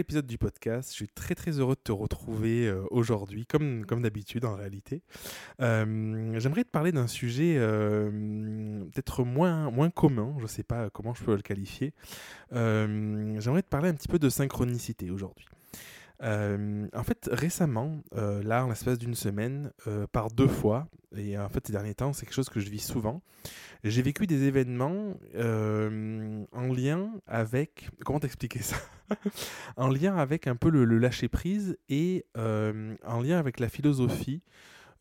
épisode du podcast. Je suis très très heureux de te retrouver euh, aujourd'hui, comme, comme d'habitude en réalité. Euh, j'aimerais te parler d'un sujet euh, peut-être moins, moins commun, je ne sais pas comment je peux le qualifier. J'aimerais te parler un petit peu de synchronicité aujourd'hui. en fait, récemment, là, en l'espace d'une semaine, par deux fois, et en fait, ces derniers temps, c'est quelque chose que je vis souvent, j'ai vécu des événements en lien avec... Comment t'expliquer ça? En lien avec un peu le, lâcher-prise et en lien avec la philosophie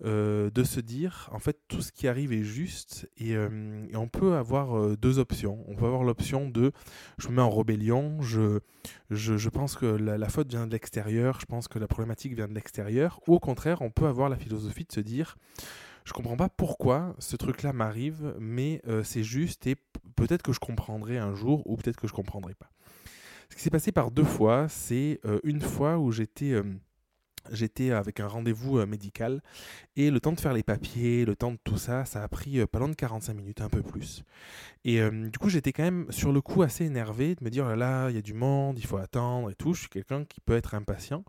de se dire, en fait, tout ce qui arrive est juste et, on peut avoir deux options. On peut avoir l'option de je me mets en rébellion, je, je, pense que la, faute vient de l'extérieur, je pense que la problématique vient de l'extérieur, ou au contraire, on peut avoir la philosophie de se dire je comprends pas pourquoi ce truc-là m'arrive, mais euh, c'est juste et peut-être que je comprendrai un jour ou peut-être que je comprendrai pas. Ce qui s'est passé par deux fois, c'est euh, une fois où j'étais euh, avec un rendez-vous médical et le temps de faire les papiers, le temps de tout ça, ça a pris pas loin de 45 minutes, un peu plus. Et du coup, j'étais quand même sur le coup assez énervé de me dire oh là là, il y a du monde, il faut attendre et tout. Je suis quelqu'un qui peut être impatient.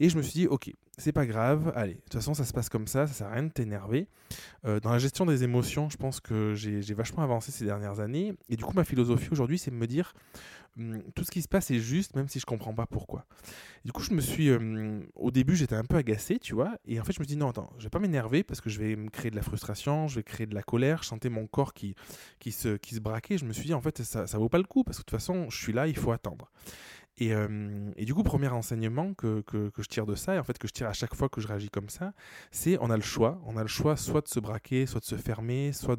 Et je me suis dit, ok, c'est pas grave, allez, de toute façon, ça se passe comme ça, ça sert à rien de t'énerver. Euh, dans la gestion des émotions, je pense que j'ai vachement avancé ces dernières années. Et du coup, ma philosophie aujourd'hui, c'est de me dire, hum, tout ce qui se passe est juste, même si je comprends pas pourquoi. du coup, je me suis, hum, au début, j'étais un peu agacé, tu vois. Et en fait, je me dis, non, attends, je vais pas m'énerver parce que je vais me créer de la frustration, je vais créer de la colère. Sentais mon corps qui, qui, se, qui se braquait. Je me suis dit, en fait, ça, ça vaut pas le coup parce que de toute façon, je suis là, il faut attendre. Euh, et, du coup, premier enseignement que, que, je tire de ça, et en fait que je tire à chaque fois que je réagis comme ça, c'est on a le choix. On a le choix soit de se braquer, soit de se fermer, soit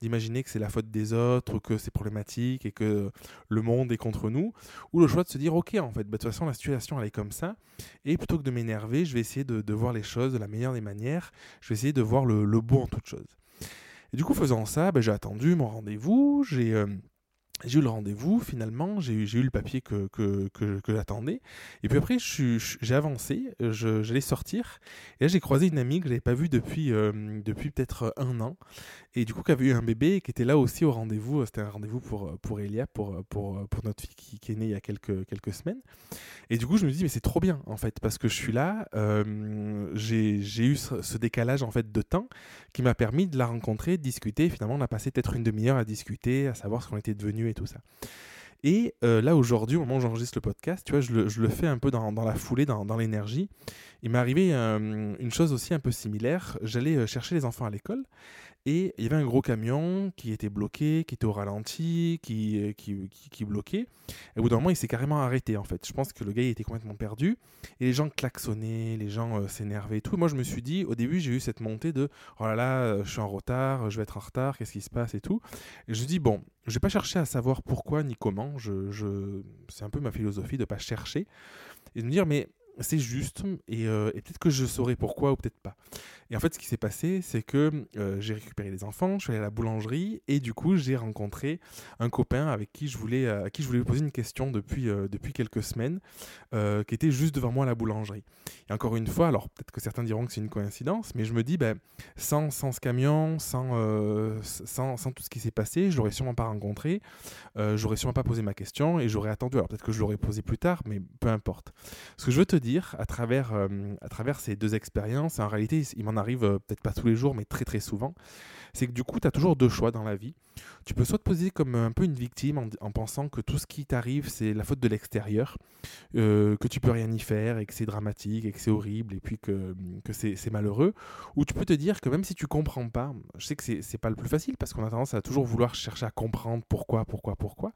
d'imaginer que c'est la faute des autres, que c'est problématique et que le monde est contre nous, ou le choix de se dire ok, en fait, bah, de toute façon, la situation elle est comme ça, et plutôt que de m'énerver, je vais essayer de, voir les choses de la meilleure des manières, je vais essayer de voir le, le beau en toute chose. Et du coup, faisant ça, bah, j'ai attendu mon rendez-vous, j'ai. Euh, j'ai eu le rendez-vous, finalement, j'ai eu, eu, le papier que, que, que, que j'attendais. Et puis après, j'ai avancé, j'allais sortir. Et là, j'ai croisé une amie que je n'avais pas vue depuis, euh, depuis peut-être un an. Et du coup, qui avait eu un bébé et qui était là aussi au rendez-vous. C'était un rendez-vous pour, pour Elia, pour, pour, pour notre fille qui, qui, est née il y a quelques, quelques semaines. Et du coup, je me dis, mais c'est trop bien, en fait, parce que je suis là. Euh, j'ai eu ce, décalage, en fait, de temps qui m'a permis de la rencontrer, de discuter. finalement, on a passé peut-être une demi-heure à discuter, à savoir ce qu'on était et tout ça. Et euh, là, aujourd'hui, au moment où j'enregistre le podcast, tu vois, je le, fais un peu dans, la foulée, dans, l'énergie. Il m'est arrivé euh, une chose aussi un peu similaire. J'allais chercher les enfants à l'école et il y avait un gros camion qui était bloqué, qui était au ralenti, qui, euh, qui, qui, bloquait. Et au bout d'un moment, il s'est carrément arrêté en fait. Je pense que le gars il était complètement perdu. Et les gens klaxonnaient, les gens euh, s'énervaient et tout. moi, je me suis dit, au début, j'ai eu cette montée de oh là là, euh, je suis en retard, je vais être en retard, qu'est-ce qui se passe et tout? Je me dis, bon, je vais pas chercher à savoir pourquoi ni comment. Je, je... C'est un peu ma philosophie de pas chercher. Et de me dire, mais c'est juste et, euh, et peut-être que je saurai pourquoi ou peut-être pas. Et en fait, ce qui s'est passé, c'est que euh, j'ai récupéré les enfants, je suis allé à la boulangerie et du coup, j'ai rencontré un copain avec qui je voulais, euh, à qui je voulais poser une question depuis, depuis quelques semaines, qui était juste devant moi à la boulangerie. Et encore une fois, alors peut-être que certains diront que c'est une coïncidence, mais je me dis, ben, sans, sans ce camion, sans, sans, sans, tout ce qui s'est passé, je l'aurais sûrement pas rencontré, j'aurais sûrement pas posé ma question et j'aurais attendu. Alors peut-être que je l'aurais posé plus tard, mais peu importe. Ce que je veux te dire, à travers, euh, à travers ces deux expériences, en réalité, il m'en arrive euh, peut-être pas tous les jours, mais très très souvent, c'est que du coup, tu as toujours deux choix dans la vie. Tu peux soit te poser comme un peu une victime en, pensant que tout ce qui t'arrive, c'est la faute de l'extérieur, euh, que tu peux rien y faire et que c'est dramatique et que c'est horrible et puis que, que c'est malheureux. Ou tu peux te dire que même si tu comprends pas, je sais que c'est pas le plus facile parce qu'on a tendance à toujours vouloir chercher à comprendre pourquoi, pourquoi, pourquoi.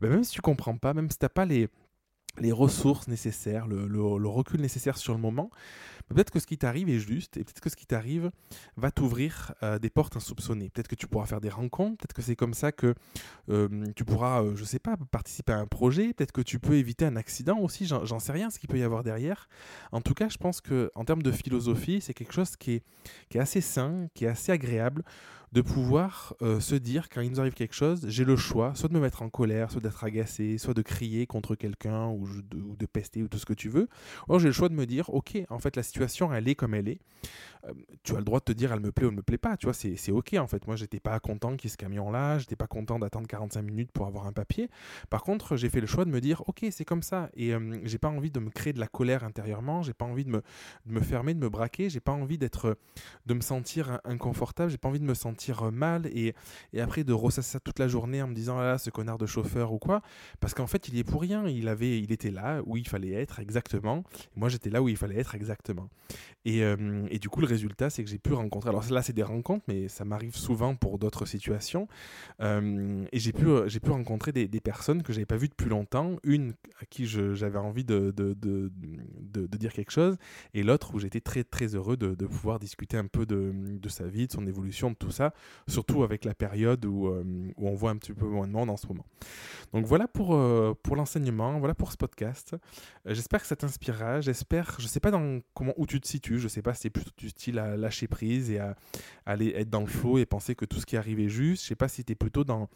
Même si tu comprends pas, même si t'as pas les, les ressources nécessaires, le, recul nécessaire sur le moment, peut-être que ce qui t'arrive est juste et peut-être que ce qui t'arrive va t'ouvrir euh, des portes insoupçonnées. Peut-être que tu pourras faire des rencontres, peut-être que c'est comme ça que euh, tu pourras, euh, je sais pas, participer à un projet, peut-être que tu peux éviter un accident aussi, j'en sais rien ce qu'il peut y avoir derrière. En tout cas, je pense que en termes de philosophie, c'est quelque chose qui est assez sain, qui est assez agréable de pouvoir euh, se dire quand il nous arrive quelque chose, j'ai le choix, soit de me mettre en colère, soit d'être agacé, soit de crier contre quelqu'un ou, de, pester ou tout ce que tu veux. Ou j'ai le choix de me dire, ok, en fait la situation elle est comme elle est. tu as le droit de te dire elle me plaît ou ne me plaît pas, tu vois, c'est ok en fait. Moi, j'étais pas content qu'il y ait ce camion-là, j'étais pas content d'attendre 45 minutes pour avoir un papier. Par contre, j'ai fait le choix de me dire, ok, c'est comme ça. Et j'ai pas envie de me créer de la colère intérieurement, j'ai pas envie de me, de me fermer, de me braquer, j'ai pas envie d'être, de me sentir inconfortable, j'ai pas envie de me sentir mal et, et après de ressasser toute la journée en me disant, ah là, ce connard de chauffeur ou quoi. Parce qu'en fait, il y est pour rien. Il, avait, il était là où il fallait être exactement. moi, j'étais là où il fallait être exactement. Et, et du coup, le c'est que j'ai pu rencontrer. Alors là, c'est des rencontres, mais ça m'arrive souvent pour d'autres situations. et j'ai pu, j'ai pu rencontrer des, personnes que j'avais pas vues depuis longtemps. Une à qui j'avais envie de de, de, dire quelque chose, et l'autre où j'étais très très heureux de, pouvoir discuter un peu de, sa vie, de son évolution, de tout ça, surtout avec la période où, où on voit un petit peu moins de monde en ce moment. Donc voilà pour, pour l'enseignement, voilà pour ce podcast. J'espère que ça t'inspirera, j'espère, je sais pas dans comment où tu te situes, je sais pas si du style à lâcher prise et à, aller être dans le flow et penser que tout ce qui arrive est juste, je sais pas si tu plutôt dans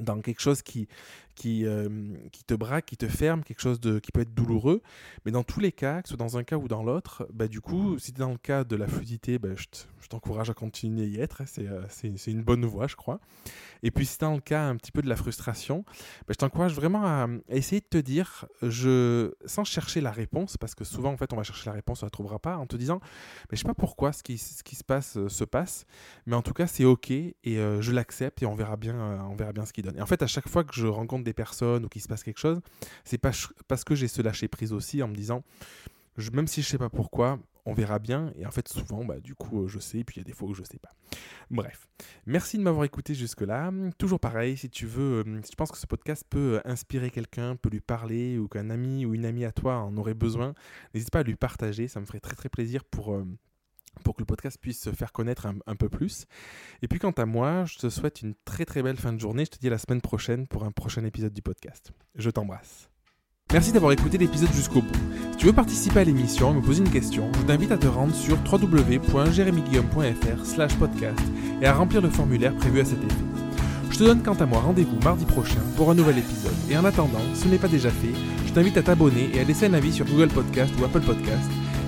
dans quelque chose qui, qui, euh, qui te braque, qui te ferme, quelque chose qui peut être douloureux. Mais dans tous les cas, que ce soit dans un cas ou dans l'autre, bah, du coup, si tu es dans le cas de la fluidité, bah, je t'encourage à continuer à y être. Hein, euh, c'est une bonne voie, je crois. Et puis si tu es dans le cas un petit peu de la frustration, bah, je t'encourage vraiment à, essayer de te dire, je, sans chercher la réponse, parce que souvent, en fait, on va chercher la réponse, on ne la trouvera pas, en te disant, mais je sais pas pourquoi ce qui, ce qui se passe euh, se passe, mais en tout cas, c'est OK et je l'accepte et on verra bien, on verra bien ce qui Et en fait, à chaque fois que je rencontre des personnes ou qu'il se passe quelque chose, c'est parce que j'ai ce lâcher prise aussi en me disant, même si je sais pas pourquoi, on verra bien. Et en fait, souvent, bah, du coup, je sais, puis il y a des fois où je sais pas. Bref, merci de m'avoir écouté jusque-là. Toujours pareil, si tu veux, euh, si tu penses que ce podcast peut euh, inspirer quelqu'un, peut lui parler, ou qu'un ami ou une amie à toi en aurait besoin, n'hésite pas à lui partager. Ça me ferait très très plaisir pour. Euh, pour que le podcast puisse se faire connaître un, peu plus. Et puis quant à moi, je te souhaite une très très belle fin de journée. Je te dis à la semaine prochaine pour un prochain épisode du podcast. Je t'embrasse. Merci d'avoir écouté l'épisode jusqu'au bout. Si tu veux participer à l'émission et me poser une question, je t'invite à te rendre sur www.jeremyguillaume.fr slash podcast et à remplir le formulaire prévu à cet effet. Je te donne quant à moi rendez-vous mardi prochain pour un nouvel épisode. Et en attendant, si ce n'est pas déjà fait, je t'invite à t'abonner et à laisser un avis sur Google Podcast ou Apple Podcast